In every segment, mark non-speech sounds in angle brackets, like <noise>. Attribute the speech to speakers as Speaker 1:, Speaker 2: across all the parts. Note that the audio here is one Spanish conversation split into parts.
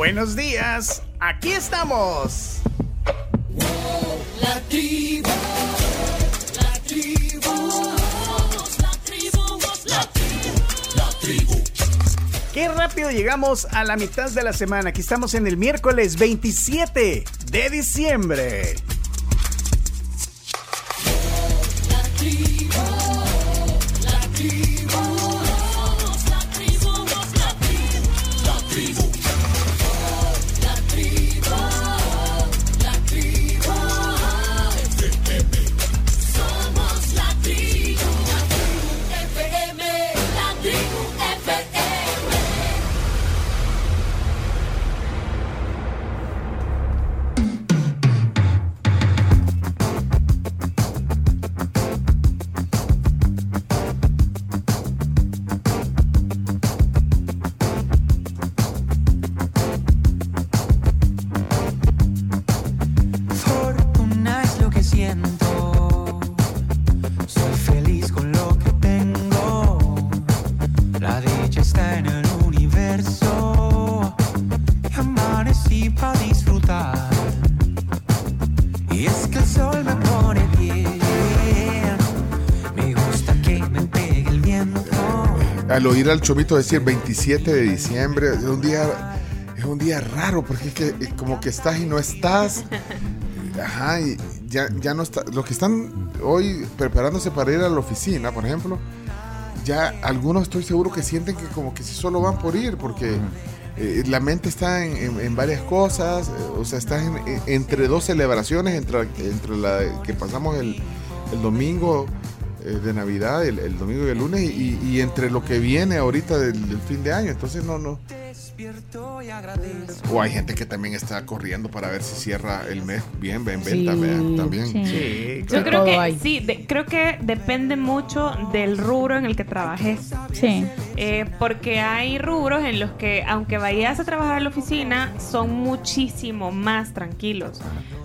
Speaker 1: Buenos días, aquí estamos.
Speaker 2: La tribu, la tribu, la tribu, la tribu, la tribu.
Speaker 1: Qué rápido llegamos a la mitad de la semana. Aquí estamos en el miércoles 27 de diciembre.
Speaker 3: Al oír al Chomito decir 27 de diciembre, es un día, es un día raro, porque es que eh, como que estás y no estás. <laughs> Ajá, y ya, ya no está. Los que están hoy preparándose para ir a la oficina, por ejemplo, ya algunos estoy seguro que sienten que como que si solo van por ir, porque eh, la mente está en, en- en varias cosas, eh, o sea, estás en- en- entre dos celebraciones, entre, entre la que pasamos el, el domingo de Navidad, el, el domingo y el lunes, y, y entre lo que viene ahorita del, del fin de año, entonces no, no.
Speaker 4: Despierto y agradezco.
Speaker 3: O hay gente que también está corriendo para ver si cierra el mes bien, en
Speaker 5: Sí,
Speaker 3: venta, también.
Speaker 5: sí.
Speaker 1: Sí,
Speaker 6: Yo
Speaker 1: claro.
Speaker 6: creo
Speaker 5: todo
Speaker 6: que sí, de- creo que depende mucho del rubro en el que trabajes.
Speaker 5: Sí.
Speaker 6: Eh, porque hay rubros en los que, aunque vayas a trabajar a la oficina, son muchísimo más tranquilos.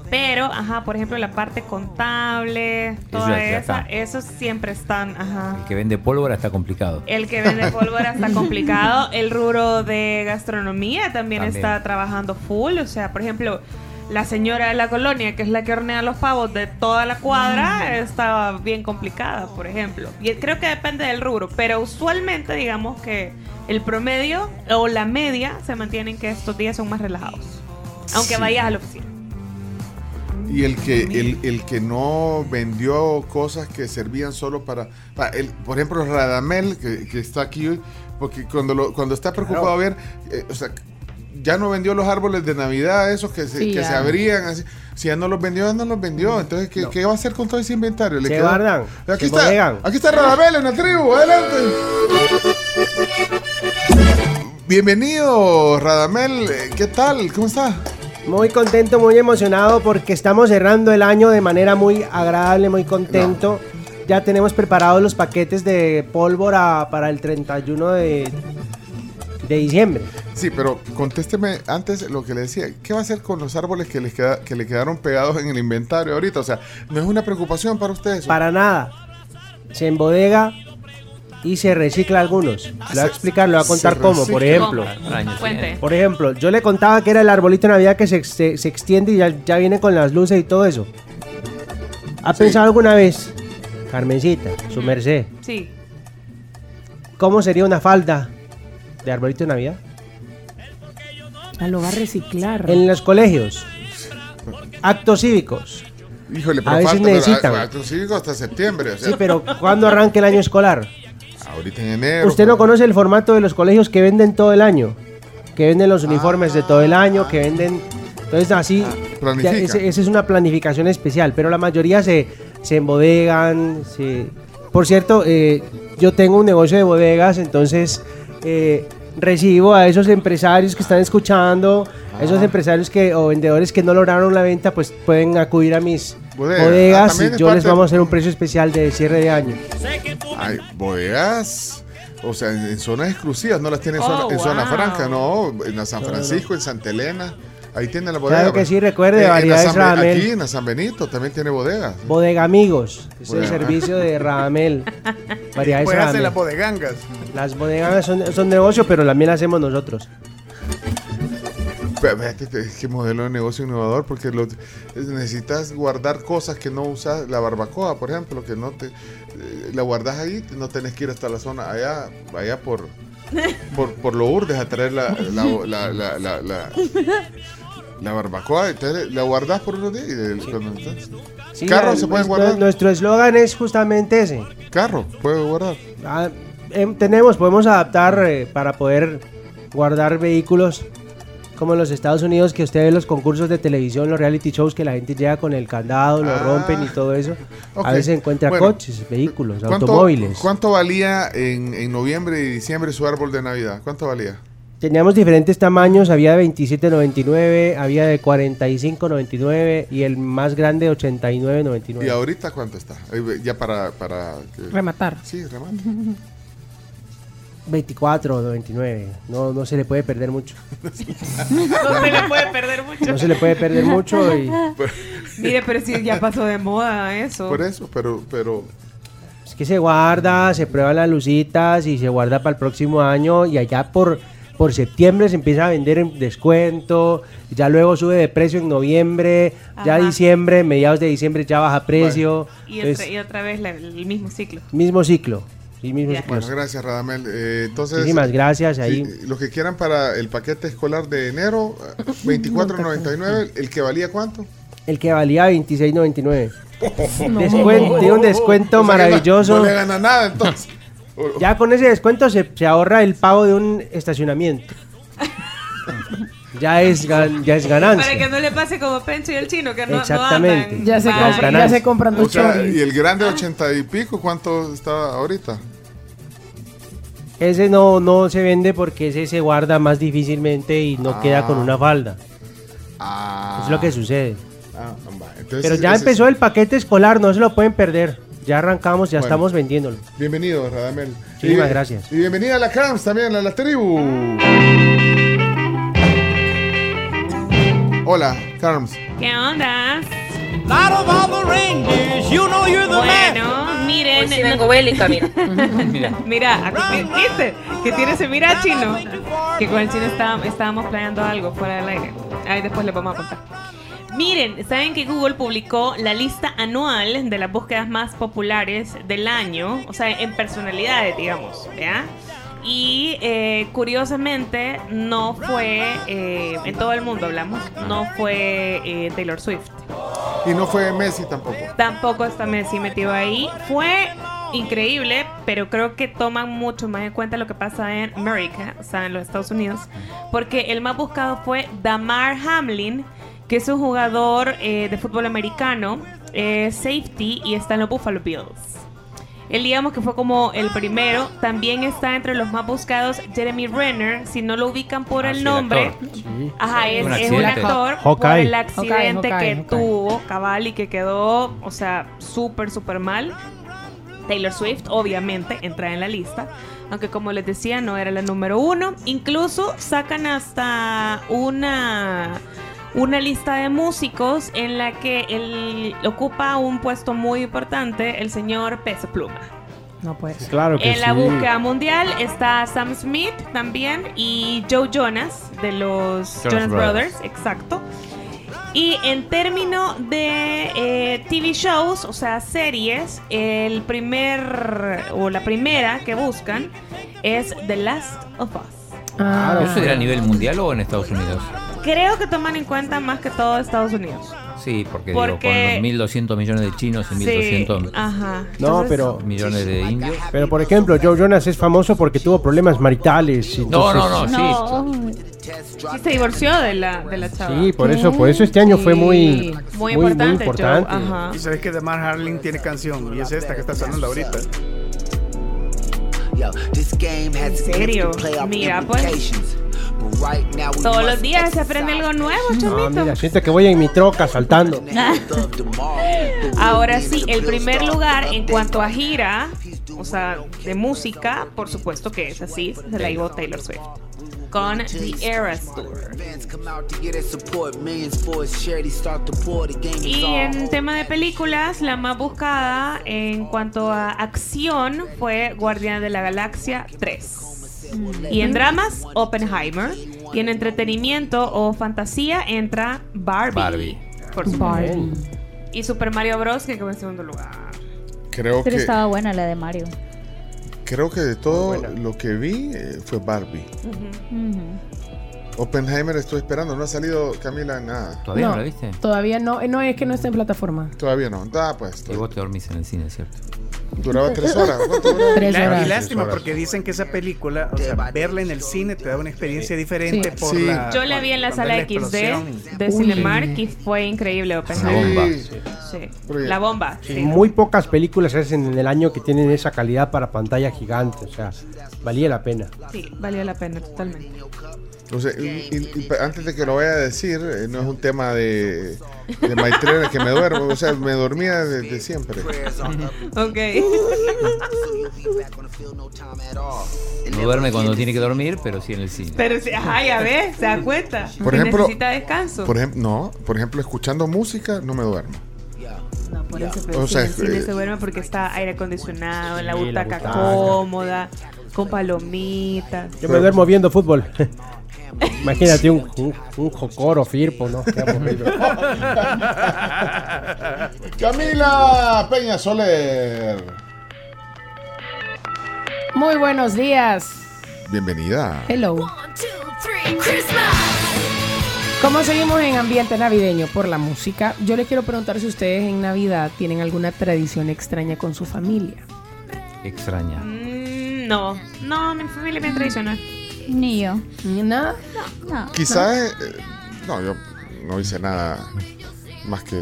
Speaker 6: Pero, ajá, por ejemplo, la parte contable, toda
Speaker 7: ya
Speaker 6: esa, esos siempre están, ajá.
Speaker 7: El que vende pólvora está complicado.
Speaker 6: El que vende <laughs> pólvora está complicado. El rubro de gastronomía también,
Speaker 7: También.
Speaker 6: está trabajando full. O sea, por ejemplo, la señora de la colonia, que es la que hornea los pavos de toda la cuadra, está bien complicada, por ejemplo. Y creo que depende del rubro. Pero usualmente, digamos que el promedio o la media se mantienen que estos días son más relajados. Aunque
Speaker 3: Sí.
Speaker 6: vayas a la oficina.
Speaker 3: Y el que, el, el que no vendió cosas que servían solo para... pa- el, por ejemplo, Radamel, que, que está aquí hoy, porque cuando, lo, cuando está preocupado a ver, eh, o sea, ya no vendió los árboles de Navidad, esos que se,
Speaker 5: Sí,
Speaker 3: que
Speaker 5: ya.
Speaker 3: se abrían, así. Si ya no los vendió, ya no los vendió. Entonces, ¿qué, qué va a hacer con todo ese inventario? ¿Le
Speaker 8: Se
Speaker 3: quedó-
Speaker 8: guardan,
Speaker 3: Aquí
Speaker 8: se
Speaker 3: está,
Speaker 8: bodegan.
Speaker 3: aquí está Radamel en la tribu, adelante. Bienvenido, Radamel. eh, ¿Qué tal? ¿Cómo está?
Speaker 8: Muy contento, muy emocionado porque estamos cerrando el año de manera muy agradable, muy contento. Ya tenemos preparados los paquetes de pólvora para el 31 de, de diciembre.
Speaker 3: Sí, pero contésteme antes lo que le decía. ¿Qué va a hacer con los árboles que, les queda, que le quedaron pegados en el inventario ahorita? O sea, ¿no es una preocupación para ustedes?
Speaker 8: Para nada. Se embodega y se recicla algunos. Le voy a explicar, le voy a contar cómo. Por ejemplo,
Speaker 6: Cuente.
Speaker 7: siguiente.
Speaker 8: por ejemplo, yo le contaba que era el arbolito de Navidad que se, se- se extiende y ya, ya viene con las luces y todo eso. ¿Ha
Speaker 3: Sí.
Speaker 8: pensado alguna vez, Carmencita, su merced,
Speaker 6: Sí.
Speaker 8: cómo sería una falda de arbolito de Navidad?
Speaker 5: Ah, lo va a reciclar.
Speaker 8: En los colegios, actos cívicos.
Speaker 3: Híjole, pero
Speaker 8: A veces
Speaker 3: falta
Speaker 8: necesitan.
Speaker 3: actos cívicos hasta septiembre. O sea,
Speaker 8: Sí, pero ¿cuándo arranca el año escolar?
Speaker 3: Ahorita en enero.
Speaker 8: ¿Usted no conoce el formato de los colegios que venden todo el año? Que venden los uniformes de todo el año, que venden... Entonces así, ya ese- esa es una planificación especial, pero la mayoría se, se embodegan. se- Por cierto, eh, yo tengo un negocio de bodegas, entonces eh, recibo a esos empresarios que están escuchando, a esos empresarios que o vendedores que no lograron la venta, pues pueden acudir a mis
Speaker 3: Bodega. Ah,
Speaker 8: bodegas
Speaker 3: también
Speaker 8: y yo les vamos a hacer un precio especial de cierre de año.
Speaker 3: Ay, bodegas. O sea, en, en zonas exclusivas, no las tiene en,
Speaker 6: Oh,
Speaker 3: zona, en zona
Speaker 6: wow.
Speaker 3: franca, no. En la San Francisco, en Santa Elena. Ahí tiene la bodega.
Speaker 8: Claro que sí, recuerde,
Speaker 3: En- en la
Speaker 8: variedades
Speaker 3: San Be-
Speaker 8: Radamel.
Speaker 3: Aquí en la San Benito también tiene bodegas.
Speaker 8: Bodega Amigos, es el
Speaker 3: Bodega.
Speaker 8: servicio de Radamel. <laughs> Variedades
Speaker 1: Puede hacer las bodegangas.
Speaker 8: Las bodegas son, son negocio, pero también las hacemos nosotros.
Speaker 3: Es que modelo de negocio innovador porque lo- necesitas guardar cosas que no usas, la barbacoa, por ejemplo, que no te eh, la guardas ahí, no tenés que ir hasta la zona allá, allá por por, por lo urdes a traer la la, la, la, la, barbacoa, la guardas por unos días y de- cuando estás-
Speaker 8: Sí,
Speaker 3: Carro
Speaker 8: la-
Speaker 3: se pueden
Speaker 8: nuestro-
Speaker 3: guardar.
Speaker 8: Nuestro eslogan es justamente ese.
Speaker 3: carro, puede guardar.
Speaker 8: Ah, em, tenemos, podemos adaptar eh, para poder guardar vehículos como en los Estados Unidos, que usted ve los concursos de televisión, los reality shows, que la gente llega con el candado, lo
Speaker 3: Ah.
Speaker 8: rompen y todo eso.
Speaker 3: Ok.
Speaker 8: A veces encuentra
Speaker 3: Bueno,
Speaker 8: coches, vehículos,
Speaker 3: ¿Cuánto-
Speaker 8: automóviles.
Speaker 3: ¿Cuánto valía en, en noviembre y diciembre su árbol de Navidad? ¿Cuánto valía?
Speaker 8: Teníamos diferentes tamaños, había de 27.99, había de 45.99 y el más grande de
Speaker 3: ¿Y
Speaker 8: 89.99.
Speaker 3: ahorita cuánto está? Ya para... para que-
Speaker 5: Rematar.
Speaker 3: Sí, remate. <laughs>
Speaker 8: 24.99. No, no se le puede perder mucho. <laughs>
Speaker 6: No se le puede perder mucho.
Speaker 8: No se le puede perder mucho y <laughs>
Speaker 6: Mire, pero si ya pasó de moda eso.
Speaker 3: Por eso, pero... pero
Speaker 8: es que se guarda, se prueban las lucitas y se guarda para el próximo año y allá por, por septiembre se empieza a vender en descuento, ya luego sube de precio en noviembre, ya diciembre, mediados de diciembre ya baja precio.
Speaker 6: y,
Speaker 8: Entonces,
Speaker 6: otra, y otra vez la- el mismo ciclo.
Speaker 8: mismo ciclo. Sí, mismo
Speaker 6: Ya.
Speaker 8: ciclo.
Speaker 3: bueno, gracias Radamel. Eh, entonces...
Speaker 8: Muchísimas gracias. Ahí.
Speaker 3: Sí, los que quieran para el paquete escolar de enero, eh, <laughs> 24.99, ¿el que valía cuánto?
Speaker 8: El que valía 26.99. <laughs> Descuento, tiene un descuento <laughs>
Speaker 3: O sea que no-
Speaker 8: maravilloso.
Speaker 3: No, le gana nada entonces.
Speaker 8: Ya con ese descuento se, se ahorra el pago de un estacionamiento. <laughs> ya, es gan- ya es
Speaker 6: Para que
Speaker 8: ganancia.
Speaker 6: no le pase como Pencho y el chino, que no,
Speaker 8: Exactamente.
Speaker 6: no.
Speaker 5: Ya se,
Speaker 6: Bye.
Speaker 5: compra, ya
Speaker 8: ganancia.
Speaker 5: se compran
Speaker 3: o
Speaker 5: los
Speaker 3: sea, y el grande 80 y pico, ¿cuánto está ahorita?
Speaker 8: Ese no, no se vende porque ese se guarda más difícilmente y no queda con una falda.
Speaker 3: Ah,
Speaker 8: Es lo que sucede.
Speaker 3: ah, entonces
Speaker 8: Pero ya empezó el paquete escolar, no se lo pueden perder. Ya arrancamos, ya
Speaker 3: Bueno.
Speaker 8: estamos vendiéndolo.
Speaker 3: Bienvenido, Radamel.
Speaker 8: Muchísimas gracias.
Speaker 3: Y bienvenida a la Crams también, a la tribu. Hola, Carms.
Speaker 6: ¿Qué onda?
Speaker 7: You know you're the man.
Speaker 6: Bueno, miren.
Speaker 9: Hoy sí vengo bélica, mira. <laughs>
Speaker 7: Mira.
Speaker 6: Mira, ¿viste? Que tiene ese mira chino. Que con el chino está- estábamos planeando algo fuera del aire. Ahí después les vamos a contar. Miren, ¿saben que Google publicó la lista anual de las búsquedas más populares del año? O sea, en personalidades, digamos, ¿ya? Y eh, curiosamente no fue, eh, en todo el mundo hablamos, no fue eh, Taylor Swift.
Speaker 3: Y no fue Messi tampoco.
Speaker 6: Tampoco está Messi metido ahí. Fue increíble, pero creo que toman mucho más en cuenta lo que pasa en América, o sea, en los Estados Unidos, porque el más buscado fue Damar Hamlin, que es un jugador eh, de fútbol americano, eh, safety y está en los Buffalo Bills. Él digamos que fue como el primero. También está entre los más buscados Jeremy Renner. Si no lo ubican por
Speaker 7: Ah,
Speaker 6: el nombre.
Speaker 7: actor.
Speaker 6: Ajá, es
Speaker 7: Un
Speaker 6: es un actor por
Speaker 8: Hawkeye.
Speaker 6: el accidente
Speaker 5: Hawkeye,
Speaker 6: que
Speaker 5: Hawkeye.
Speaker 6: tuvo cabal y que quedó, o sea, súper, súper mal. Taylor Swift, obviamente, entra en la lista. Aunque como les decía, no era la número uno. Incluso sacan hasta una, una lista de músicos en la que él ocupa un puesto muy importante, el señor Peso Pluma.
Speaker 5: No pues.
Speaker 8: Claro que
Speaker 6: En la
Speaker 8: sí.
Speaker 6: búsqueda mundial está Sam Smith también y Joe Jonas de los
Speaker 7: Jonas
Speaker 6: Jonas,
Speaker 7: Brothers.
Speaker 6: Brothers. exacto. Y en términos de eh, TV shows, o sea, series, el primer o la primera que buscan es The Last of Us.
Speaker 5: Ah,
Speaker 7: ¿Eso era a nivel mundial o en Estados Unidos?
Speaker 6: Creo que toman en cuenta más que todo Estados Unidos.
Speaker 7: Sí, porque,
Speaker 6: Porque-
Speaker 7: digo, con los 1.200 millones de chinos y
Speaker 6: Sí,
Speaker 7: 1.200
Speaker 6: ajá.
Speaker 8: No,
Speaker 6: Entonces,
Speaker 8: pero,
Speaker 7: millones de indios.
Speaker 8: pero por ejemplo, Joe Jonas es famoso porque tuvo problemas maritales.
Speaker 7: No,
Speaker 8: entonces-
Speaker 7: no, no, sí.
Speaker 5: no.
Speaker 6: Sí se divorció de la, de la chava.
Speaker 8: Sí, por eso, por eso este año fue muy,
Speaker 5: Sí.
Speaker 6: muy importante. Joe,
Speaker 8: importante.
Speaker 6: ajá.
Speaker 1: Y sabes que Damar Harling tiene canción y es esta que está sonando ahorita.
Speaker 6: ¿En serio? Mira, pues. Todos los días se aprende algo nuevo, chomito.
Speaker 8: mira, siento que voy en mi troca saltando. <laughs>
Speaker 6: Ahora sí, el primer lugar en cuanto a gira, o sea, de música, por supuesto que es así, se la llevó Taylor Swift. Con The Eras Tour. Y en tema de películas, la más buscada en cuanto a acción fue Guardián de la Galaxia 3. Y en dramas, Oppenheimer. Y en entretenimiento o fantasía entra Barbie.
Speaker 9: Barbie.
Speaker 6: Por supuesto.
Speaker 5: Barbie.
Speaker 6: Y Super Mario Bros. que quedó en segundo lugar.
Speaker 3: Creo
Speaker 10: Pero
Speaker 3: que,
Speaker 10: estaba buena la de Mario.
Speaker 3: creo que de todo lo que vi eh, fue Barbie. Oppenheimer estoy esperando, no ha salido Camila nada.
Speaker 9: ¿Todavía no,
Speaker 5: No.
Speaker 9: la viste?
Speaker 5: Todavía no, eh, no es que no está en plataforma.
Speaker 3: Todavía no. Ah, pues.
Speaker 9: Y vos te dormís en el cine, ¿cierto?
Speaker 3: Duraba tres horas.
Speaker 5: Tres
Speaker 1: La-
Speaker 5: horas.
Speaker 1: y lástima
Speaker 3: horas.
Speaker 1: porque dicen que esa película, o sea, verla en el cine te da una experiencia diferente
Speaker 5: Sí.
Speaker 1: por
Speaker 3: Sí.
Speaker 1: la.
Speaker 6: Yo la vi en la sala
Speaker 1: la
Speaker 6: XD de
Speaker 5: Uy.
Speaker 6: Cinemark y fue increíble Oppenheimer.
Speaker 9: bomba.
Speaker 3: Sí.
Speaker 6: La bomba.
Speaker 8: Sí,
Speaker 6: sí.
Speaker 8: Muy pocas películas hacen en el año que tienen esa calidad para pantalla gigante. O sea, valía la pena.
Speaker 6: Sí, valía la pena totalmente.
Speaker 3: O sea, y- y- antes de que lo vaya a decir, eh, no es un tema de, de Maitrena que me duermo. O sea, me dormía desde siempre.
Speaker 6: Ok.
Speaker 9: No duerme cuando tiene que dormir, pero sí en el cine.
Speaker 6: Pero sí, ajá, ya ves, se da cuenta.
Speaker 3: Por
Speaker 6: Que
Speaker 3: ejemplo-
Speaker 6: necesita descanso.
Speaker 3: Por ejemplo, no, por ejemplo, escuchando música no me duermo.
Speaker 6: No, por eso, pero
Speaker 3: O sea,
Speaker 6: en el cine
Speaker 3: eh,
Speaker 6: se duerme porque está aire acondicionado, en la
Speaker 8: Sí, la
Speaker 6: butaca
Speaker 8: butaca.
Speaker 6: cómoda, con palomitas.
Speaker 8: Yo me duermo viendo fútbol. <laughs> Imagínate un, un, un Jocoro Firpo, ¿no? Qué aburrido. <laughs>
Speaker 3: Camila Peña Soler.
Speaker 5: Muy buenos días.
Speaker 3: Bienvenida.
Speaker 5: Hello.
Speaker 2: One, two, three, Christmas.
Speaker 5: ¿Cómo seguimos en ambiente navideño por la música? Yo les quiero preguntar si ustedes en Navidad tienen alguna tradición extraña con su familia.
Speaker 9: Extraña.
Speaker 6: Mm, no, no, mi familia es bien tradicional.
Speaker 10: Ni yo.
Speaker 5: Nada.
Speaker 10: No.
Speaker 3: Quizás, eh, no, yo no hice nada más que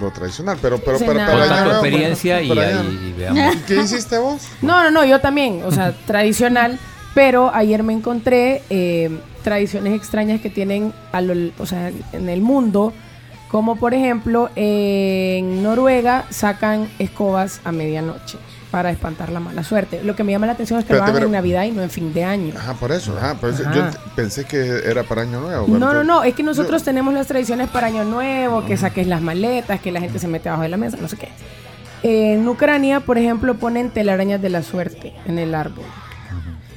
Speaker 3: lo tradicional, pero, pero
Speaker 5: Sí,
Speaker 3: para, para
Speaker 9: tu experiencia y,
Speaker 3: para
Speaker 9: ahí y veamos.
Speaker 3: ¿Qué hiciste vos?
Speaker 5: No, no, no, yo también, o sea, <laughs> tradicional, pero ayer me encontré eh, tradiciones extrañas que tienen a lo- o sea, en el mundo, como por ejemplo en Noruega sacan escobas a medianoche para espantar la mala suerte. Lo que me llama la atención es que lo
Speaker 3: Espérate,
Speaker 5: hagan en
Speaker 3: pero-
Speaker 5: Navidad y no en fin de año.
Speaker 3: Ajá, por eso. Ajá, por eso
Speaker 5: Ajá.
Speaker 3: Yo pensé que era para Año Nuevo.
Speaker 5: No,
Speaker 3: pero-
Speaker 5: no, no, es que nosotros
Speaker 3: yo-
Speaker 5: tenemos las tradiciones para Año Nuevo, que saques las maletas, que la gente se mete abajo de la mesa, no sé qué. En Ucrania, por ejemplo, ponen telarañas de la suerte en el árbol.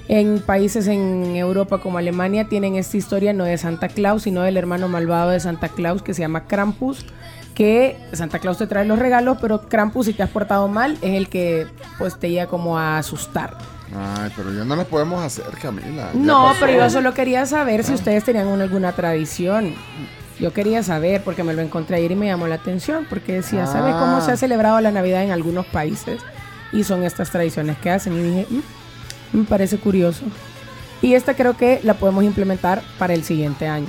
Speaker 5: En países en Europa como Alemania tienen esta historia no de Santa Claus, sino del hermano malvado de Santa Claus que se llama Krampus, que Santa Claus te trae los regalos, pero Krampus si te has portado mal es el que pues te llega como a asustar.
Speaker 3: Ay, pero ya no las podemos hacer, Camila.
Speaker 5: No,
Speaker 3: pasó.
Speaker 5: pero yo solo quería saber si ustedes tenían una- alguna tradición. Yo quería saber porque me lo encontré ayer y me llamó la atención porque decía, ¿sabes cómo se ha celebrado la Navidad en algunos países? Y son estas tradiciones que hacen. Y dije, "Mm, me parece curioso. Y esta creo que la podemos implementar para el siguiente año.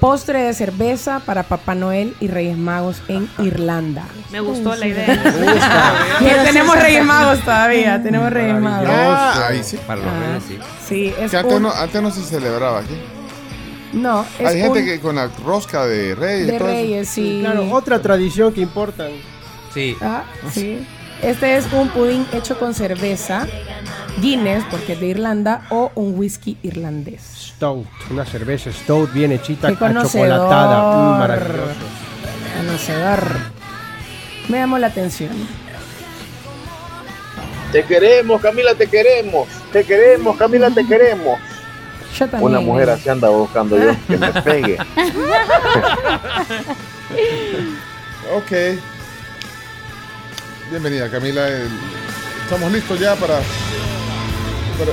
Speaker 5: Postre de cerveza para Papá Noel y Reyes Magos en Irlanda.
Speaker 6: Me gustó la idea. <laughs>
Speaker 5: Pero tenemos Reyes Magos todavía, tenemos Reyes Magos.
Speaker 3: Ah, ahí sí.
Speaker 9: Para los
Speaker 5: Ah,
Speaker 9: reyes, sí.
Speaker 5: Sí, es
Speaker 3: Que antes
Speaker 5: un-
Speaker 3: no, antes no se celebraba aquí.
Speaker 5: no, es
Speaker 3: Hay gente
Speaker 5: un-
Speaker 3: que con la rosca de reyes.
Speaker 5: de. Reyes, sí.
Speaker 8: Claro, otra tradición que importan.
Speaker 9: Sí.
Speaker 5: Ah, sí. Este es un pudín hecho con cerveza, Guinness, porque es de Irlanda, o un whisky irlandés.
Speaker 8: Stout, una cerveza Stout bien hechita, achocolatada. Mm,
Speaker 5: conocedor.
Speaker 8: maravilloso.
Speaker 5: Conocedor. Me llamó la atención.
Speaker 11: Te queremos, Camila, te queremos. Te queremos, Camila, te queremos.
Speaker 5: Yo también.
Speaker 11: Una mujer así anda buscando yo que me pegue. <laughs>
Speaker 3: Ok. Bienvenida, Camila. El- Estamos listos ya para, para,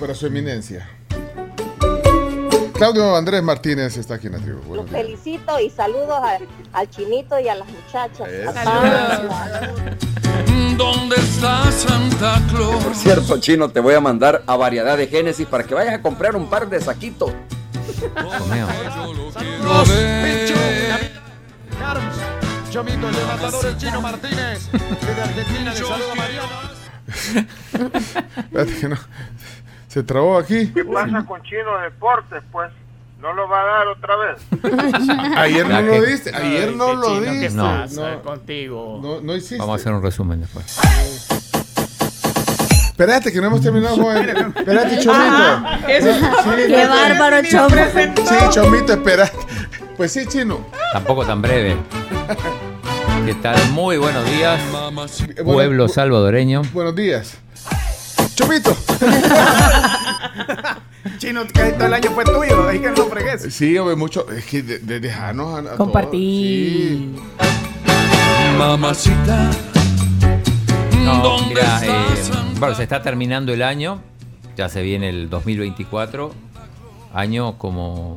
Speaker 3: para su eminencia. Claudio Andrés Martínez está aquí en la tribu.
Speaker 12: Los
Speaker 3: días.
Speaker 12: felicito y saludos a- al chinito y a las muchachas.
Speaker 2: ¿Dónde está Santa Claus?
Speaker 13: Por cierto, chino, te voy a mandar a variedad de Génesis para que vayas a comprar un par de saquitos.
Speaker 14: Chomito, el levantador, el chino Martínez. Desde Argentina le saluda Mariano. <laughs>
Speaker 3: Espérate que no. Se trabó aquí.
Speaker 11: ¿Qué pasa con Chino Deportes, pues? ¿No lo va a dar otra vez? <laughs>
Speaker 3: Ayer no lo diste. Ayer no lo diste.
Speaker 9: No.
Speaker 3: No,
Speaker 1: contigo.
Speaker 3: no, no hiciste.
Speaker 9: Vamos a hacer un resumen después.
Speaker 3: Espérate, que no hemos terminado con el... Espérate, Chomito. <laughs>
Speaker 6: Eso
Speaker 3: No, sí,
Speaker 10: Qué
Speaker 3: no,
Speaker 10: bárbaro,
Speaker 6: Ni
Speaker 10: Chom.
Speaker 6: presentó.
Speaker 3: Sí, Chomito, espérate. Pues sí, Chino.
Speaker 9: Tampoco tan breve. ¿Qué tal? Muy buenos días,
Speaker 3: bueno,
Speaker 9: pueblo salvadoreño.
Speaker 3: Buenos días. Chomito. <laughs>
Speaker 1: Chino, que todo el año fue tuyo, ahí que no fregues.
Speaker 3: Sí, hombre, mucho. Es que de, de dejarnos a, a todos.
Speaker 5: Compartir.
Speaker 2: Mamacita.
Speaker 9: No,
Speaker 2: ¿Dónde
Speaker 9: mira, eh, bueno, se está terminando el año, ya se viene el 2024, año como,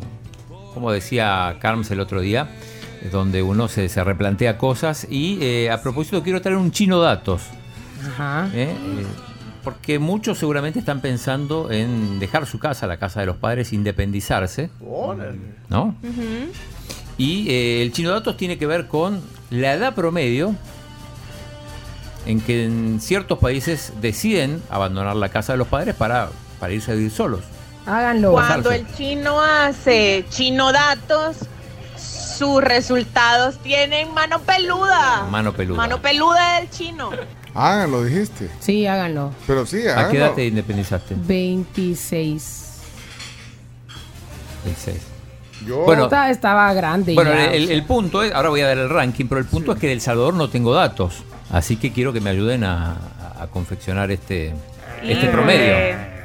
Speaker 9: como decía Carms el otro día, donde uno se, se replantea cosas y eh, a propósito quiero traer un chino datos,
Speaker 5: Ajá.
Speaker 9: ¿eh? Eh, porque muchos seguramente están pensando en dejar su casa, la casa de los padres, independizarse, ¿no? Y eh, el chino datos tiene que ver con la edad promedio en que en ciertos países deciden abandonar la casa de los padres para, para irse a vivir solos.
Speaker 5: Háganlo.
Speaker 15: Cuando el chino hace chino datos, sus resultados tienen mano peluda.
Speaker 9: Mano peluda.
Speaker 15: Mano peluda del chino.
Speaker 3: Háganlo, dijiste.
Speaker 5: Sí, háganlo.
Speaker 3: Pero sí,
Speaker 9: ¿A qué
Speaker 3: háganlo.
Speaker 9: edad te independizaste?
Speaker 5: 26.
Speaker 9: 26.
Speaker 3: Yo.
Speaker 9: Bueno,
Speaker 5: Esta- estaba grande.
Speaker 9: Bueno,
Speaker 5: ya,
Speaker 9: el,
Speaker 5: o sea.
Speaker 9: el punto es, ahora voy a dar el ranking, pero el punto es que de El Salvador no tengo datos. Así que quiero que me ayuden a, a confeccionar este, este promedio.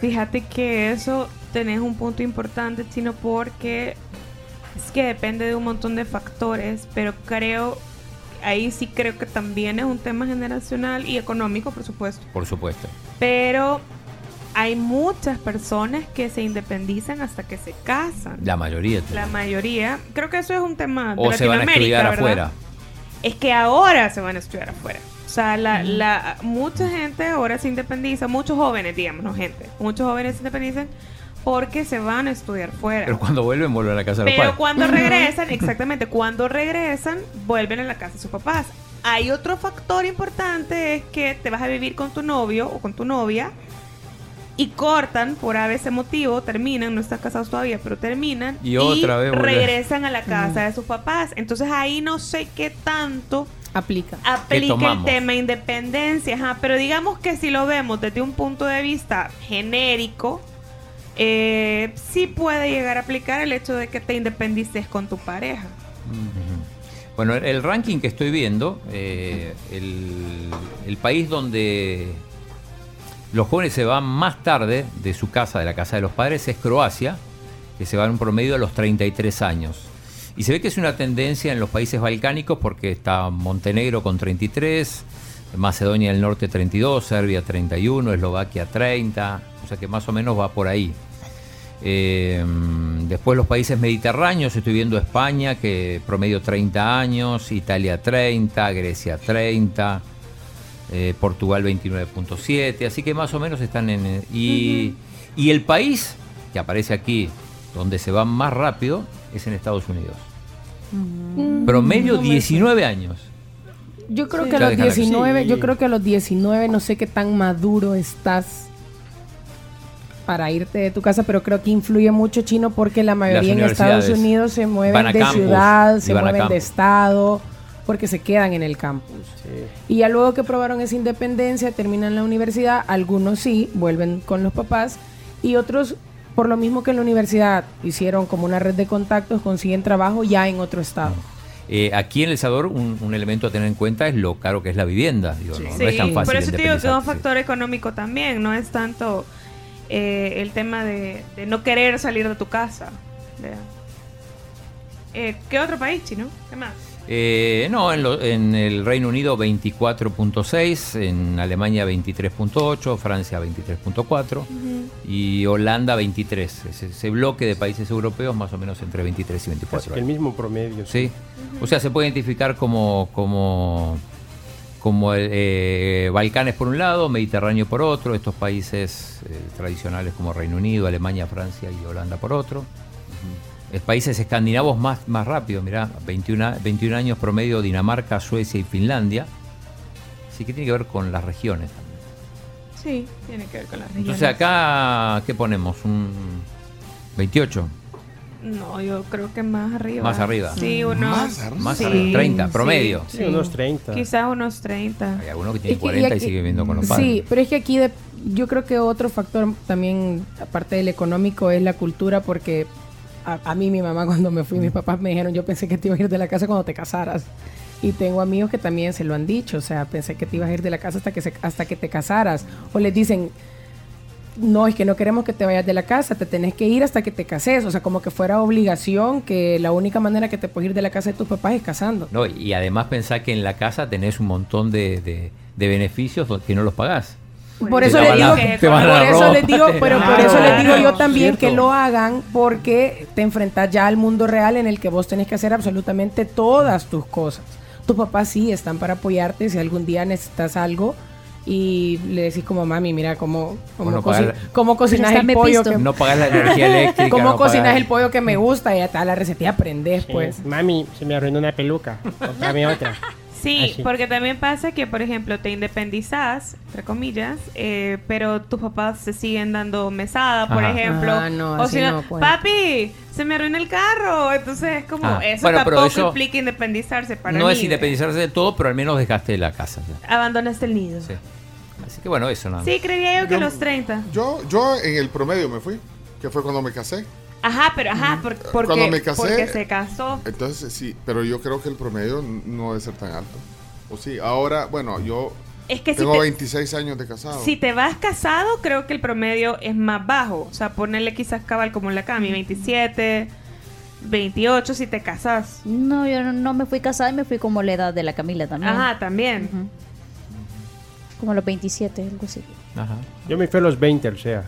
Speaker 6: Fíjate que eso tenés un punto importante, Chino, porque es que depende de un montón de factores, pero creo, ahí sí creo que también es un tema generacional y económico, por supuesto.
Speaker 9: Por supuesto.
Speaker 6: Pero hay muchas personas que se independizan hasta que se casan.
Speaker 9: La mayoría.
Speaker 6: La mayoría, creo que eso es un tema de
Speaker 9: o se van a estudiar
Speaker 6: ¿verdad?
Speaker 9: afuera.
Speaker 6: Es que ahora se van a estudiar afuera. O sea, la, la, mucha gente ahora se independiza, muchos jóvenes, digamos, no gente, muchos jóvenes se independizan porque se van a estudiar fuera.
Speaker 9: Pero cuando vuelven, vuelven a la casa de los
Speaker 6: Pero
Speaker 9: padres.
Speaker 6: cuando regresan, exactamente, cuando regresan, vuelven a la casa de sus papás. Hay otro factor importante, es que te vas a vivir con tu novio o con tu novia y cortan por a veces motivo, terminan, no están casados todavía, pero terminan
Speaker 9: Y otra vez
Speaker 6: regresan a la casa de sus papás. Entonces ahí no sé qué tanto
Speaker 5: aplica.
Speaker 6: aplica el tema independencia, ajá, pero digamos que si lo vemos desde un punto de vista genérico, eh, sí puede llegar a aplicar el hecho de que te independices con tu pareja.
Speaker 9: Bueno, el- el ranking que estoy viendo, eh, el, el país donde los jóvenes se van más tarde de su casa, de la casa de los padres, es Croacia, que se va en un promedio a los 33 años. Y se ve que es una tendencia en los países balcánicos porque está Montenegro con 33, Macedonia del Norte 32, Serbia 31, Eslovaquia 30, o sea que más o menos va por ahí. Eh, después los países mediterráneos, estoy viendo España, que promedio 30 años, Italia 30, Grecia 30, eh, Portugal 29.7, así que más o menos están en... Y, y el país que aparece aquí, donde se va más rápido, es en Estados Unidos. Promedio
Speaker 5: No me
Speaker 9: 19 años.
Speaker 5: Yo creo
Speaker 9: Sí.
Speaker 5: que a los
Speaker 9: déjala que-
Speaker 5: 19,
Speaker 9: Sí.
Speaker 5: yo creo que a los 19 no sé qué tan maduro estás para irte de tu casa, pero creo que influye mucho chino porque la mayoría en Estados Unidos se mueven de
Speaker 9: campus,
Speaker 5: ciudad, se mueven de estado, porque se quedan en el campus. Y ya luego que probaron esa independencia, terminan la universidad, algunos sí, vuelven con los papás, y otros, por lo mismo que en la universidad hicieron como una red de contactos, consiguen trabajo ya en otro estado.
Speaker 9: Eh, aquí en El Salvador un, un elemento a tener en cuenta es lo caro que es la vivienda. Digo, no, no es tan fácil.
Speaker 6: por eso te digo que es un factor económico también, no es tanto eh, el tema de, de no querer salir de tu casa. Eh, ¿Qué otro país, chino? ¿Qué más?
Speaker 9: Eh, no, en, lo- en el Reino Unido 24.6, en Alemania 23.8, Francia 23.4 y Holanda 23. Ese, ese bloque de países europeos más o menos entre 23 y 24.
Speaker 8: El mismo promedio.
Speaker 9: Sí. O sea, se puede identificar como, como, como eh, Balcanes por un lado, Mediterráneo por otro, estos países eh, tradicionales como Reino Unido, Alemania, Francia y Holanda por otro. Eh, países escandinavos más, más rápido, mirá, 21, a- 21 años promedio Dinamarca, Suecia y Finlandia. Así que tiene que ver con las regiones también.
Speaker 6: Sí, tiene que ver con las regiones.
Speaker 9: Entonces acá, ¿qué ponemos? ¿Un 28?
Speaker 6: No, yo creo que más arriba.
Speaker 9: Más arriba.
Speaker 6: Sí, unos...
Speaker 9: Más arriba. Más
Speaker 6: sí,
Speaker 9: arriba, 30,
Speaker 6: sí,
Speaker 9: promedio.
Speaker 8: Sí, unos 30.
Speaker 6: Quizás unos 30.
Speaker 9: Hay alguno que tiene
Speaker 5: Es que-
Speaker 9: 40 y,
Speaker 5: aquí-
Speaker 9: sigue viviendo con los padres.
Speaker 5: Sí, pero es que aquí de- yo creo que otro factor también, aparte del económico, es la cultura, porque a, a mí mi mamá <laughs> cuando me fui, mis papás me dijeron, yo pensé que te ibas a ir de la casa cuando te casaras. Y tengo amigos que también se lo han dicho, o sea, pensé que te ibas a ir de la casa hasta que, se- hasta que te casaras. O les dicen, no, es que no queremos que te vayas de la casa, te tenés que ir hasta que te cases. O sea, como que fuera obligación que la única manera que te puedes ir de la casa de tus papás es casando.
Speaker 9: No, y además pensá que en la casa tenés un montón de, de- de beneficios que no los pagás.
Speaker 5: Por eso les digo, que- por eso
Speaker 9: ropa,
Speaker 5: les digo, pero por eso les digo yo también que lo hagan porque te enfrentas ya al mundo real en el que vos tenés que hacer absolutamente todas tus cosas. Tus papás sí están para apoyarte si algún día necesitas algo y le decís como mami, mira cómo cómo, cómo cocinas el pollo que
Speaker 9: No pagas la energía eléctrica. <laughs>
Speaker 5: cómo
Speaker 9: no
Speaker 5: cocinas el pollo que me gusta y ya está la receta y aprendes pues.
Speaker 8: Mami, se me arruinó una peluca. Dame otra. <laughs>
Speaker 6: Sí,
Speaker 8: Así.
Speaker 6: porque también pasa que, por ejemplo, te independizas, entre comillas, eh, pero tus papás se siguen dando mesada, por
Speaker 9: Ajá.
Speaker 6: ejemplo.
Speaker 5: Ah, no,
Speaker 6: o si no,
Speaker 5: no, pues.
Speaker 6: papi, se me arruina el carro. Entonces es como,
Speaker 9: Ah,
Speaker 6: eso
Speaker 9: bueno,
Speaker 6: tampoco
Speaker 9: eso
Speaker 6: implica independizarse para
Speaker 9: No
Speaker 6: mí.
Speaker 9: es independizarse de todo, pero al menos dejaste la casa. ya.
Speaker 6: Abandonaste el nido.
Speaker 9: Sí. Así que bueno, eso nada más.
Speaker 6: Sí, creía yo que
Speaker 3: Yo-
Speaker 6: los 30.
Speaker 3: Yo, yo en el promedio me fui, que fue cuando me casé.
Speaker 6: Ajá, pero ajá, por- porque,
Speaker 3: Cuando me casé-
Speaker 6: porque se casó.
Speaker 3: Entonces sí, pero yo creo que el promedio no debe ser tan alto. O sí, ahora, bueno, yo
Speaker 6: Es que si
Speaker 3: tengo
Speaker 6: te-
Speaker 3: 26 años de casado.
Speaker 6: Si te vas casado, creo que el promedio es más bajo. O sea, ponerle quizás cabal como la Cami, 27, 28 si te casas.
Speaker 10: No, yo no, no me fui casada y me fui como la edad de la Camila también.
Speaker 6: Ajá, también.
Speaker 10: Ujú. Como los 27, algo así.
Speaker 9: Ajá.
Speaker 8: Yo me fui a los 20, o sea.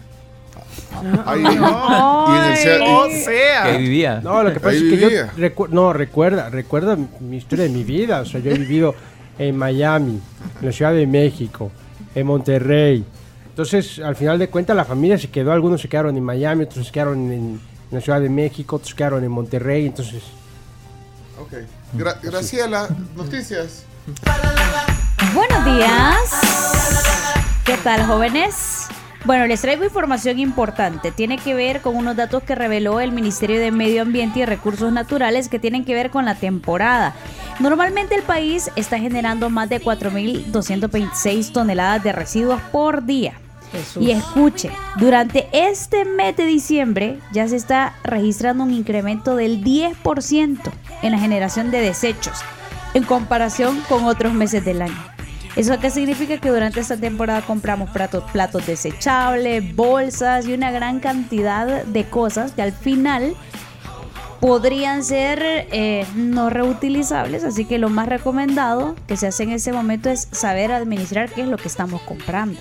Speaker 3: Ahí- y en el y-
Speaker 1: sea.
Speaker 9: Que vivía.
Speaker 8: No, lo que pasa
Speaker 3: Ahí
Speaker 8: es que
Speaker 3: vivía.
Speaker 8: yo recu- no recuerda, recuerda mi historia de mi vida. O sea, yo he vivido en Miami, en la Ciudad de México, en Monterrey. Entonces, al final de cuentas, la familia se quedó. Algunos se quedaron en Miami, otros se quedaron en, en la Ciudad de México, otros se quedaron en Monterrey. Entonces,
Speaker 3: Ok. Gra- Graciela, noticias.
Speaker 10: Buenos días. ¿Qué tal, jóvenes? Bueno, les traigo información importante. Tiene que ver con unos datos que reveló el Ministerio de Medio Ambiente y Recursos Naturales que tienen que ver con la temporada. Normalmente el país está generando más de 4.226 toneladas de residuos por día.
Speaker 5: Jesús.
Speaker 10: Y escuche, durante este mes de diciembre ya se está registrando un incremento del 10% en la generación de desechos en comparación con otros meses del año. ¿Eso qué significa? Que durante esta temporada compramos platos, platos desechables, bolsas y una gran cantidad de cosas que al final podrían ser eh, no reutilizables. Así que lo más recomendado que se hace en ese momento es saber administrar qué es lo que estamos comprando.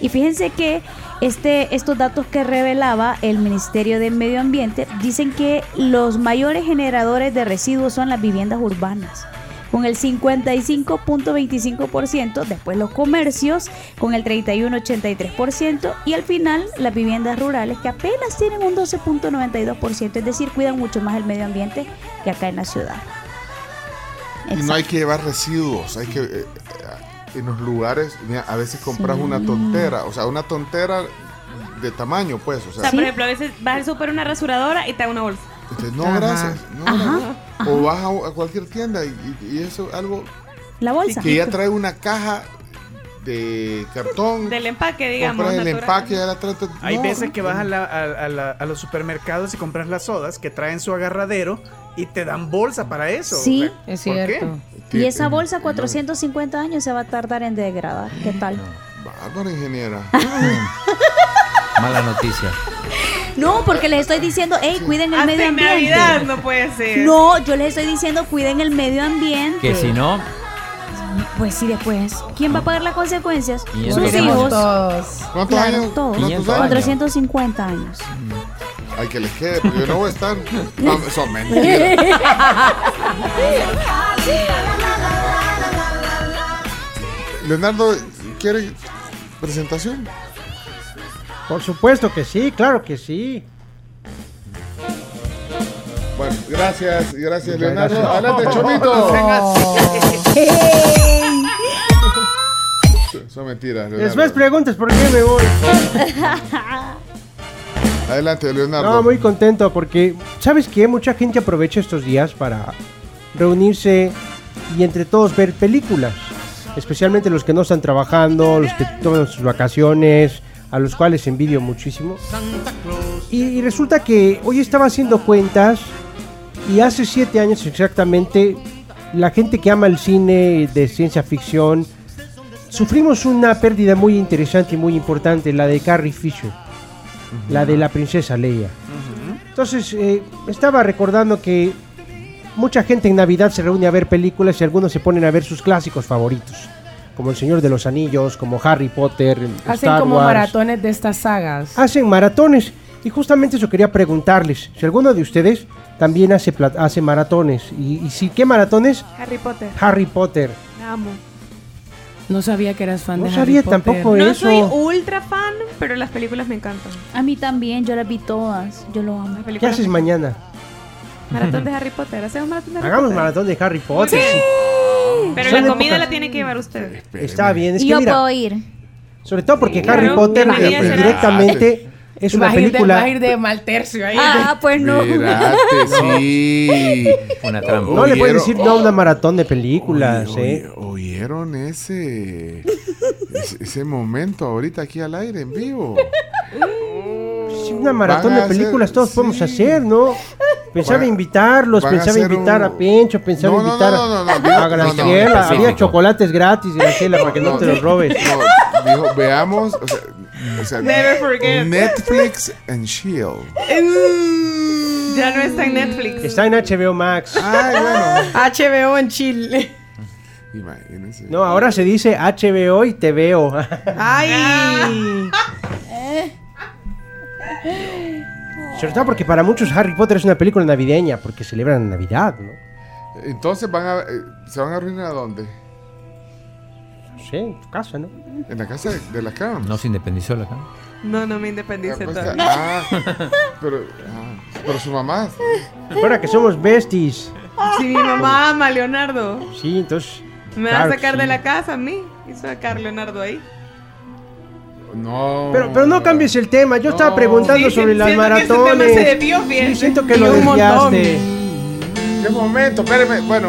Speaker 10: Y fíjense que este, estos datos que revelaba el Ministerio de Medio Ambiente dicen que los mayores generadores de residuos son las viviendas urbanas, con el 55.25%, después los comercios con el 31.83% y al final las viviendas rurales que apenas tienen un 12.92%, es decir, cuidan mucho más el medio ambiente que acá en la ciudad.
Speaker 3: Y no hay que llevar residuos, hay que... eh, eh, en los lugares, mira, a veces compras
Speaker 10: Sí.
Speaker 3: una tontera, o sea, una tontera de tamaño, pues, o
Speaker 6: O
Speaker 3: sea,
Speaker 6: por ejemplo, a veces vas al súper una rasuradora y te da una bolsa.
Speaker 3: entonces, no,
Speaker 5: Ajá.
Speaker 3: gracias, no,
Speaker 10: Ajá,
Speaker 3: gracias. <laughs> O vas a, a cualquier tienda y, y- y eso algo
Speaker 10: La bolsa.
Speaker 3: que ya trae una caja de cartón, <laughs>
Speaker 6: Del empaque, digamos.
Speaker 3: compras el
Speaker 6: natural.
Speaker 3: empaque, ya la
Speaker 1: Hay
Speaker 3: no,
Speaker 1: veces que vas a, la- a- a la- a los supermercados y compras las sodas que traen su agarradero y te dan bolsa para eso.
Speaker 10: Sí.
Speaker 1: O sea,
Speaker 5: Es cierto.
Speaker 10: Y esa bolsa 450 años se va a tardar en degradar. ¿Qué tal?
Speaker 3: Bárbara ingeniera. <laughs>
Speaker 9: Mala noticia.
Speaker 10: No, porque les estoy diciendo, hey, cuiden el
Speaker 6: Hasta
Speaker 10: medio
Speaker 6: en
Speaker 10: ambiente.
Speaker 6: Navidad no puede ser.
Speaker 10: No, yo les estoy diciendo, cuiden el medio ambiente.
Speaker 9: Que si no,
Speaker 10: Pues sí, después. ¿Quién va a pagar las consecuencias?
Speaker 9: 500
Speaker 10: Sus
Speaker 9: años.
Speaker 10: hijos.
Speaker 5: Todos.
Speaker 3: ¿Cuántos
Speaker 10: Claro,
Speaker 3: años?
Speaker 10: todos.
Speaker 3: ¿Cuántos
Speaker 9: 500
Speaker 3: años?
Speaker 9: años.
Speaker 10: 450 años.
Speaker 3: Hay que les quede, porque yo no voy a estar. <laughs> No, son mentiras. <laughs> Leonardo, ¿quiere presentación?
Speaker 8: Por supuesto que sí, claro que sí.
Speaker 3: Bueno, gracias, gracias Leonardo.
Speaker 8: gracias.
Speaker 3: Adelante, Chomito. <laughs> <laughs> Son mentiras, Leonardo.
Speaker 8: Después preguntas por qué me voy. <laughs>
Speaker 3: Adelante, Leonardo.
Speaker 8: No, muy contento porque, ¿sabes qué? Mucha gente aprovecha estos días para reunirse y entre todos ver películas. Especialmente los que no están trabajando, los que toman sus vacaciones, a los cuales envidio muchísimo. Y, y resulta que hoy estaba haciendo cuentas y hace siete años exactamente, la gente que ama el cine de ciencia ficción sufrimos una pérdida muy interesante y muy importante, la de Carrie Fisher, la de la princesa Leia. Entonces, eh, estaba recordando que mucha gente en Navidad se reúne a ver películas y algunos se ponen a ver sus clásicos favoritos, como El Señor de los Anillos, como Harry Potter,
Speaker 5: Hacen
Speaker 8: Star
Speaker 5: como
Speaker 8: Wars.
Speaker 5: maratones de estas sagas.
Speaker 8: Hacen maratones y justamente eso quería preguntarles, si alguno de ustedes también hace, hace maratones y, y si qué maratones,
Speaker 6: Harry Potter.
Speaker 8: Harry Potter.
Speaker 6: Amo.
Speaker 5: No sabía que eras fan
Speaker 8: No
Speaker 5: de
Speaker 8: sabía
Speaker 5: Harry Potter.
Speaker 8: tampoco
Speaker 6: No
Speaker 8: eso.
Speaker 6: soy ultra fan, pero las películas me encantan.
Speaker 10: A mí también, yo las vi todas. Yo lo amo.
Speaker 8: ¿Qué haces mañana?
Speaker 6: Maratón de Harry Potter. ¿Hacemos maratón de <laughs> Harry
Speaker 8: Hagamos
Speaker 6: Potter?
Speaker 8: maratón de Harry Potter.
Speaker 6: Sí. Pero la comida la tiene que llevar usted.
Speaker 8: Está bien, es
Speaker 10: Y
Speaker 8: que
Speaker 10: yo
Speaker 8: mira,
Speaker 10: puedo ir.
Speaker 8: sobre todo porque
Speaker 6: Sí,
Speaker 8: Harry
Speaker 6: claro,
Speaker 8: Potter
Speaker 6: bienvenida
Speaker 8: eh, directamente es una
Speaker 5: Vas a ir de-
Speaker 8: película.
Speaker 5: vas a ir de mal tercio ahí.
Speaker 10: Ah, pues no. <laughs>
Speaker 3: Sí. <laughs>
Speaker 9: Una trampa.
Speaker 8: No le puedes decir no a una maratón de películas,
Speaker 3: Oye,
Speaker 8: ¿eh?
Speaker 3: oye, ¿Oyeron ese, <laughs> ese ese momento ahorita aquí al aire en vivo?
Speaker 8: Una maratón de
Speaker 3: hacer-
Speaker 8: películas todos podemos hacer, ¿no? Pensaba
Speaker 3: Van-
Speaker 8: invitarlos,
Speaker 3: van
Speaker 8: pensaba invitar
Speaker 3: un-
Speaker 8: a Pencho, pensaba
Speaker 3: No, no,
Speaker 8: invitar
Speaker 3: no, no, no,
Speaker 8: a- Graciela. Había chocolates gratis, Graciela, para que no, te los robes.
Speaker 3: No, dijo, veamos, o sea, o sea,
Speaker 6: Never forget.
Speaker 3: Netflix and Chill.
Speaker 6: Ya no está en Netflix.
Speaker 8: Está en HBO Max.
Speaker 3: Ay, bueno.
Speaker 5: HBO en Chile.
Speaker 3: Imagínense.
Speaker 8: No, ahora se dice HBO y te veo.
Speaker 5: Ay. <laughs>
Speaker 8: Sobre todo porque para muchos Harry Potter es una película navideña, porque celebran Navidad, ¿no?
Speaker 3: Entonces van a, eh, se van a reunir a dónde?
Speaker 8: No sé, en tu casa, ¿no?
Speaker 3: En la casa de, de la cama.
Speaker 9: No se independizó la cama.
Speaker 6: No, no me independicé
Speaker 3: Pues,
Speaker 6: todavía.
Speaker 3: ah, pero, ah, pero su mamá.
Speaker 8: Ahora que somos besties.
Speaker 6: Si mi mamá ama a Leonardo,
Speaker 8: Sí, entonces.
Speaker 6: me
Speaker 8: claro
Speaker 6: va a
Speaker 8: que
Speaker 6: sacar de
Speaker 8: sí.
Speaker 6: la casa a mí y sacar a Leonardo ahí.
Speaker 3: No.
Speaker 8: Pero, pero no cambies el tema. Yo estaba preguntando
Speaker 6: Sí,
Speaker 8: sobre las
Speaker 6: siento que ese tema
Speaker 8: maratones.
Speaker 6: se
Speaker 8: sí, siento que
Speaker 5: Y
Speaker 8: lo
Speaker 5: un montón.
Speaker 8: desviaste.
Speaker 3: ¿Qué momento? Espéreme. Bueno.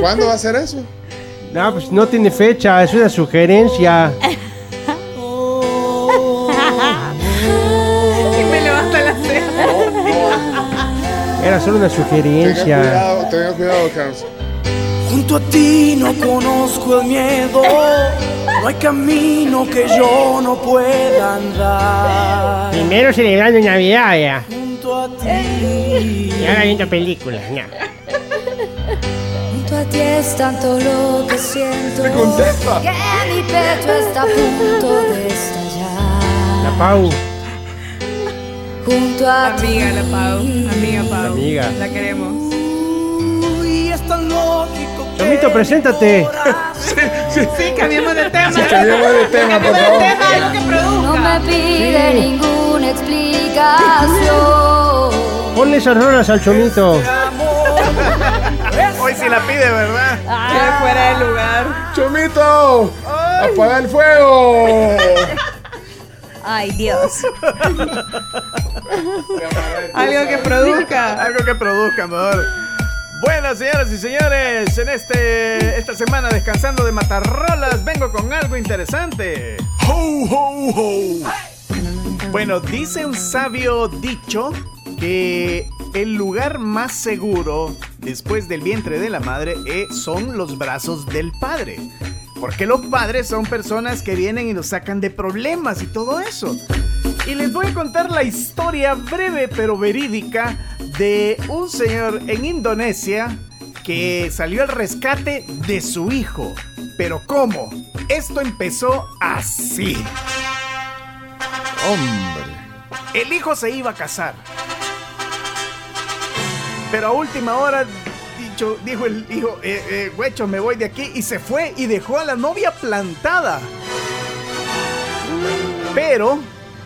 Speaker 3: ¿Cuándo va a ser eso?
Speaker 8: No, pues no tiene fecha, es una sugerencia. <laughs>
Speaker 6: Y me levanta la ceja.
Speaker 8: Era solo una
Speaker 3: Tenga
Speaker 8: sugerencia.
Speaker 3: Cuidado, tenga cuidado, Carlos.
Speaker 7: Junto a ti no conozco el miedo, no hay camino que yo no pueda andar.
Speaker 8: Primero celebrando Navidad ya.
Speaker 7: Junto a ti.
Speaker 8: Y ahora viendo películas. ya.
Speaker 16: Junto a ti es tanto lo que siento
Speaker 3: Me contesta.
Speaker 16: que mi pecho está a punto de estallar.
Speaker 8: La Pau.
Speaker 16: Junto a ti.
Speaker 6: Amiga, la Pau. Amiga, Pau.
Speaker 8: Amiga.
Speaker 6: La queremos.
Speaker 8: Chomito, preséntate.
Speaker 6: Sí, cambiemos de tema.
Speaker 3: Sí, cambiemos de tema, por
Speaker 6: Cambiemos de
Speaker 3: favor.
Speaker 6: tema, algo que
Speaker 16: no
Speaker 6: produzca.
Speaker 16: me pide ninguna explicación.
Speaker 8: Ponle esas rolas al Chomito.
Speaker 1: Hoy sí la pide, ¿verdad?
Speaker 6: Ya fuera de lugar.
Speaker 3: ¡Chomito! ¡Apaga el fuego!
Speaker 10: Ay, Dios.
Speaker 6: Algo que produzca.
Speaker 1: Algo que produzca, mejor. Bueno, señoras y señores, en este esta semana descansando de matarrolas, vengo con algo interesante. ¡Ho, ho, ho! Bueno, dice un sabio dicho que el lugar más seguro después del vientre de la madre eh, son los brazos del padre. Porque los padres son personas que vienen y nos sacan de problemas y todo eso. Y les voy a contar la historia breve pero verídica de un señor en Indonesia que salió al rescate de su hijo. Pero ¿cómo? Esto empezó así.
Speaker 3: Hombre.
Speaker 1: El hijo se iba a casar. Pero a última hora dicho, dijo el hijo, eh, eh, güecho, me voy de aquí. Y se fue y dejó a la novia plantada. Pero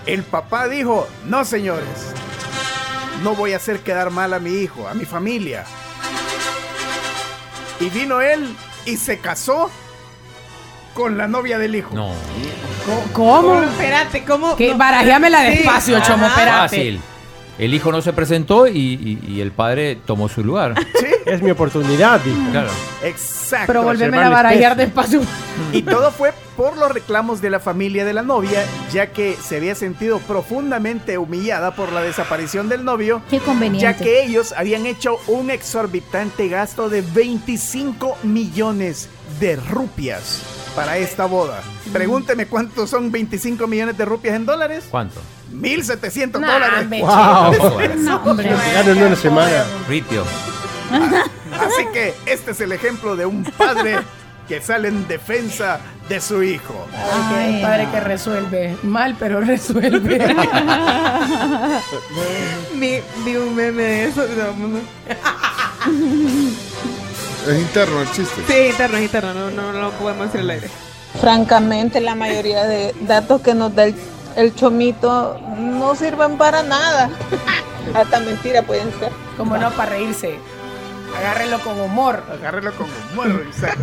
Speaker 1: el papá dijo, no señores, no voy a hacer quedar mal a mi hijo, a mi familia. Y vino él y se casó con la novia del hijo.
Speaker 9: No.
Speaker 5: ¿Cómo?
Speaker 6: Espérate, ¿cómo?
Speaker 5: Que
Speaker 6: no,
Speaker 5: barajéamela
Speaker 6: sí.
Speaker 5: despacio, chomo,
Speaker 6: Ajá.
Speaker 5: espérate.
Speaker 9: Fácil. El hijo no se presentó y, y- y el padre tomó su lugar. <laughs>
Speaker 8: Es mi oportunidad, dijo.
Speaker 9: Claro.
Speaker 1: Exacto.
Speaker 5: Pero volveme a
Speaker 8: espejo.
Speaker 5: despacio.
Speaker 1: Y todo fue por los reclamos de la familia de la novia, ya que se había sentido profundamente humillada por la desaparición del novio,
Speaker 10: Qué conveniente.
Speaker 1: ya que ellos habían hecho un exorbitante gasto de 25 millones de rupias para esta boda. Pregúnteme cuántos son 25 millones de rupias en dólares.
Speaker 9: ¿Cuánto?
Speaker 1: 1.700
Speaker 5: Nah,
Speaker 1: dólares.
Speaker 8: Wow. <laughs>
Speaker 5: No, hombre.
Speaker 8: En una semana.
Speaker 9: Ripio.
Speaker 1: Así que este es el ejemplo de un padre que sale en defensa de su hijo.
Speaker 5: Ay, padre
Speaker 10: no.
Speaker 5: que resuelve. Mal, pero resuelve. <laughs>
Speaker 6: Vi, vi un meme de eso. no,
Speaker 3: Es interno el chiste.
Speaker 6: Sí, interno, es interno, no, no, no lo podemos decir al aire.
Speaker 15: Francamente, la mayoría de datos que nos da el, el chomito no sirven para nada. <laughs> Hasta mentira pueden ser.
Speaker 5: Como no, para reírse. Agárrelo con humor.
Speaker 1: Agárrelo con humor, exacto.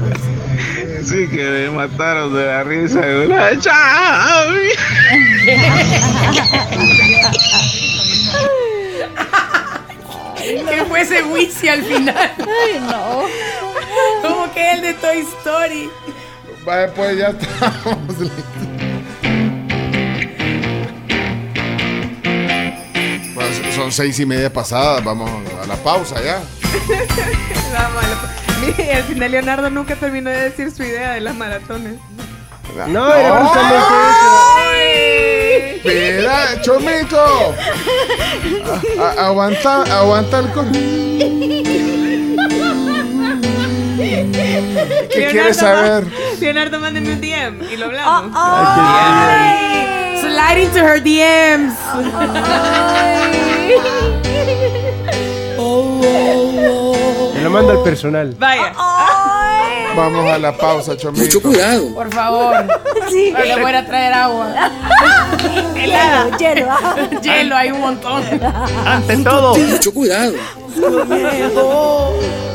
Speaker 11: Sí, que me mataron de la risa. Una
Speaker 5: ¿Qué fue ese al final?
Speaker 10: Ay, no.
Speaker 5: Como que el de Toy Story.
Speaker 3: Vaya, pues ya estamos listos. Bueno, son- seis y media pasadas, vamos a la pausa ya. <laughs>
Speaker 6: Vamos, a la- Mire, <laughs> al final Leonardo nunca terminó de decir su idea de las maratones.
Speaker 8: No, era justamente eso.
Speaker 3: Espera, Chomito. A- a- aguanta, aguanta el cor. ¿Qué quieres saber?
Speaker 6: Leonardo, mándeme un DM y lo hablamos.
Speaker 5: Slide into her DMs.
Speaker 8: Me lo mando al personal.
Speaker 6: Vaya.
Speaker 3: Vamos a la pausa, Chomito.
Speaker 13: Mucho cuidado.
Speaker 5: Por favor.
Speaker 10: Sí.
Speaker 5: Le voy a traer agua.
Speaker 10: Hielo, hielo. ah.
Speaker 5: Hielo, hay un montón.
Speaker 1: Ante todo,
Speaker 13: Mucho cuidado.
Speaker 7: Miedo,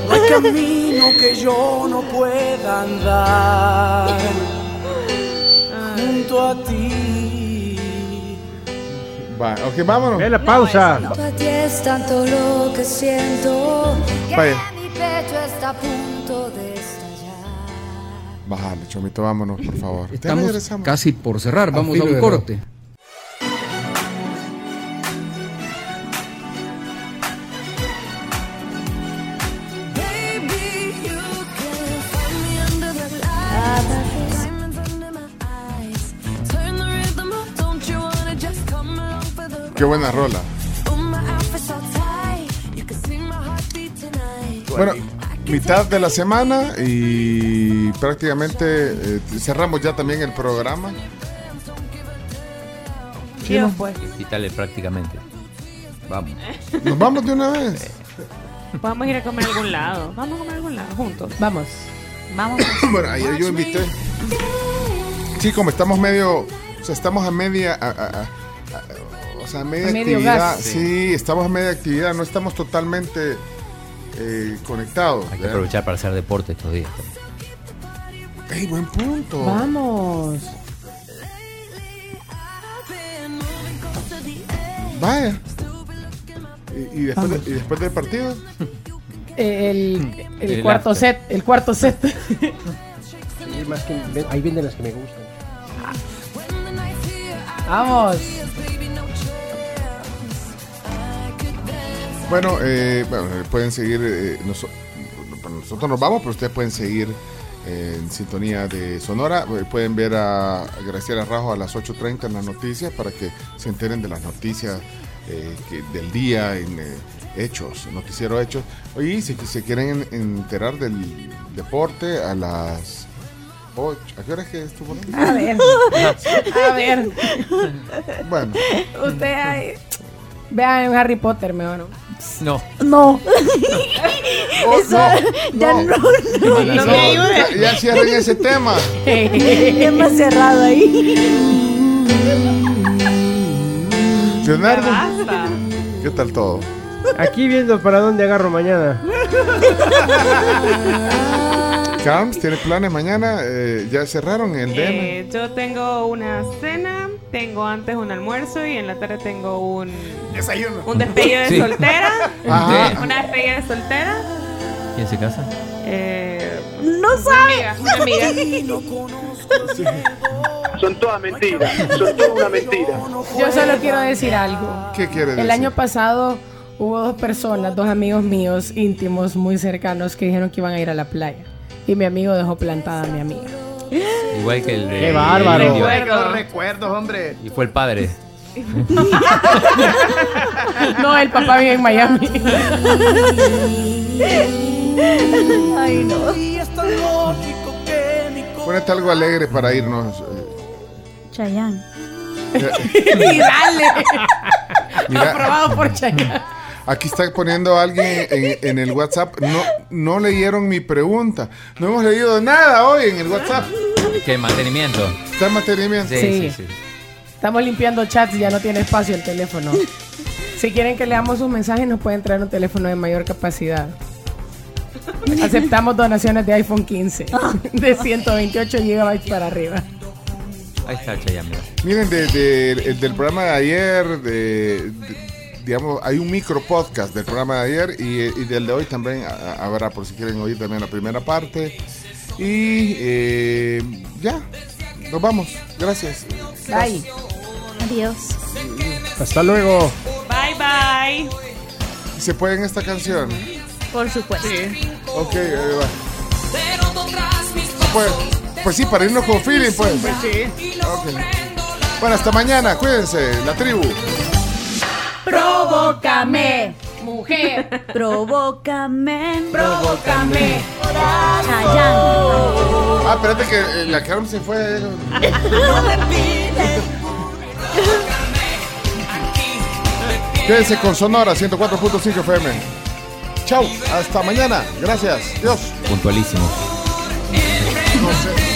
Speaker 7: no hay camino que yo no pueda andar junto a ti.
Speaker 3: Va, ok, vámonos.
Speaker 8: Ve la pausa.
Speaker 16: Junto a ti es tanto lo que siento que
Speaker 3: Vaya.
Speaker 16: mi pecho está a punto de estallar.
Speaker 3: Bájale, Chomito, vámonos, por favor.
Speaker 13: Estamos casi por cerrar. Vamos a un corte.
Speaker 3: Qué buena rola. Bueno, mitad de la semana y prácticamente eh, cerramos ya también el programa.
Speaker 6: Dios, pues.
Speaker 9: Quítale prácticamente. Vamos.
Speaker 3: Nos vamos de una vez.
Speaker 6: Vamos a ir a comer a algún lado. Vamos a comer a algún lado juntos.
Speaker 5: Vamos.
Speaker 10: Vamos. <coughs>
Speaker 3: Bueno, ayer yo invité. Sí, como estamos medio. O sea, estamos a media. a- a- a- a- o sea, a media
Speaker 5: A medio
Speaker 3: actividad.
Speaker 5: gas.
Speaker 3: Sí. estamos a media actividad. No estamos totalmente eh, conectados.
Speaker 9: Hay que
Speaker 3: ¿verdad?
Speaker 9: aprovechar para hacer deporte estos días.
Speaker 3: ¡Ey, buen punto!
Speaker 5: Vamos.
Speaker 3: Vaya. ¿Y, y después, de- y después del partido? <laughs>
Speaker 5: Eh, El, el
Speaker 9: El
Speaker 5: cuarto
Speaker 9: after.
Speaker 5: set. El cuarto set. <laughs>
Speaker 8: Sí, más que- ahí vienen las que me gustan.
Speaker 5: Vamos.
Speaker 3: Bueno, eh, bueno, eh, pueden seguir. eh, nosotros nos vamos, pero ustedes pueden seguir eh, en sintonía de Sonora. Eh, Pueden ver a Graciela Rajo a las 8.30 en las noticias para que se enteren de las noticias eh, que- del día en eh, Hechos, Noticiero Hechos. Y si se quieren enterar del deporte a las 8. ¿A qué hora es que estuvo?
Speaker 5: A ver. <laughs> A ver.
Speaker 3: Bueno,
Speaker 5: Usted ahí. Vean Harry Potter, mejor. ¿no?
Speaker 9: No.
Speaker 10: No. <laughs>
Speaker 3: Oh,
Speaker 10: Eso
Speaker 3: no,
Speaker 10: ya
Speaker 3: no.
Speaker 10: no. No,
Speaker 3: no, ya, ya cierren ese tema. <laughs>
Speaker 10: Más cerrado ahí.
Speaker 3: Leonardo. ¿qué tal todo?
Speaker 8: Aquí viendo para dónde agarro mañana. <laughs>
Speaker 3: Carms, ¿tiene planes mañana? Eh, ¿Ya cerraron el DM?
Speaker 6: Eh, yo tengo una cena, tengo antes un almuerzo y en la tarde tengo un
Speaker 1: Desayuno.
Speaker 6: Un despegue de
Speaker 9: Sí.
Speaker 6: soltera. <laughs>
Speaker 9: Ajá.
Speaker 6: Una despedida de soltera.
Speaker 9: ¿Quién se casa?
Speaker 6: Eh,
Speaker 10: no
Speaker 6: una amiga, una amiga. <laughs>
Speaker 17: Son todas mentiras, son todas una mentira.
Speaker 5: Yo solo quiero decir algo.
Speaker 3: ¿Qué quiere decir?
Speaker 5: El año pasado hubo dos personas, dos amigos míos íntimos, muy cercanos, que dijeron que iban a ir a la playa. Y mi amigo dejó plantada a mi amiga. <laughs>
Speaker 9: Igual que el de.
Speaker 8: Qué bárbaro.
Speaker 9: el.
Speaker 1: Recuerdos, recuerdos, hombre.
Speaker 9: Y fue el padre. <laughs>
Speaker 5: No, el papá vive en Miami. <laughs>
Speaker 10: Ay, no.
Speaker 3: Ponete algo alegre para irnos. eh.
Speaker 10: Chayán.
Speaker 5: y dale.
Speaker 3: Mira.
Speaker 5: Aprobado por Chayanne.
Speaker 3: Aquí está poniendo alguien en, en el WhatsApp. No, no leyeron mi pregunta. No hemos leído nada hoy en el WhatsApp.
Speaker 9: ¿Qué mantenimiento?
Speaker 3: Está en mantenimiento.
Speaker 9: Sí, sí,
Speaker 5: Sí.
Speaker 9: sí.
Speaker 5: Estamos limpiando chats y ya no tiene espacio el teléfono. Si quieren que leamos sus mensajes, nos pueden traer un teléfono de mayor capacidad. Aceptamos donaciones de iPhone 15 <laughs> de 128 GB para arriba.
Speaker 9: Ahí está Chayanne. mira.
Speaker 3: Miren, de- de- el del programa de ayer, de, de- digamos, hay un micro podcast del programa de ayer y, y del de hoy también habrá, por si quieren oír también la primera parte. Y eh, ya, nos vamos. Gracias.
Speaker 5: Bye.
Speaker 10: Adiós.
Speaker 8: Hasta luego.
Speaker 6: Bye, bye.
Speaker 3: ¿Se puede en esta canción?
Speaker 10: Por supuesto.
Speaker 3: Ok, ahí va. Pues, pues sí, para irnos con feeling, pues. Ok. Bueno, hasta mañana, cuídense, la tribu.
Speaker 5: Provócame, mujer.
Speaker 10: Provócame.
Speaker 5: Provócame.
Speaker 10: Chayán.
Speaker 3: Ah, espérate que eh, la Carol se fue. Quédense con Sonora 104.5 FM. Chau, hasta mañana. Gracias. Dios.
Speaker 9: Puntualísimo.
Speaker 3: No no sé.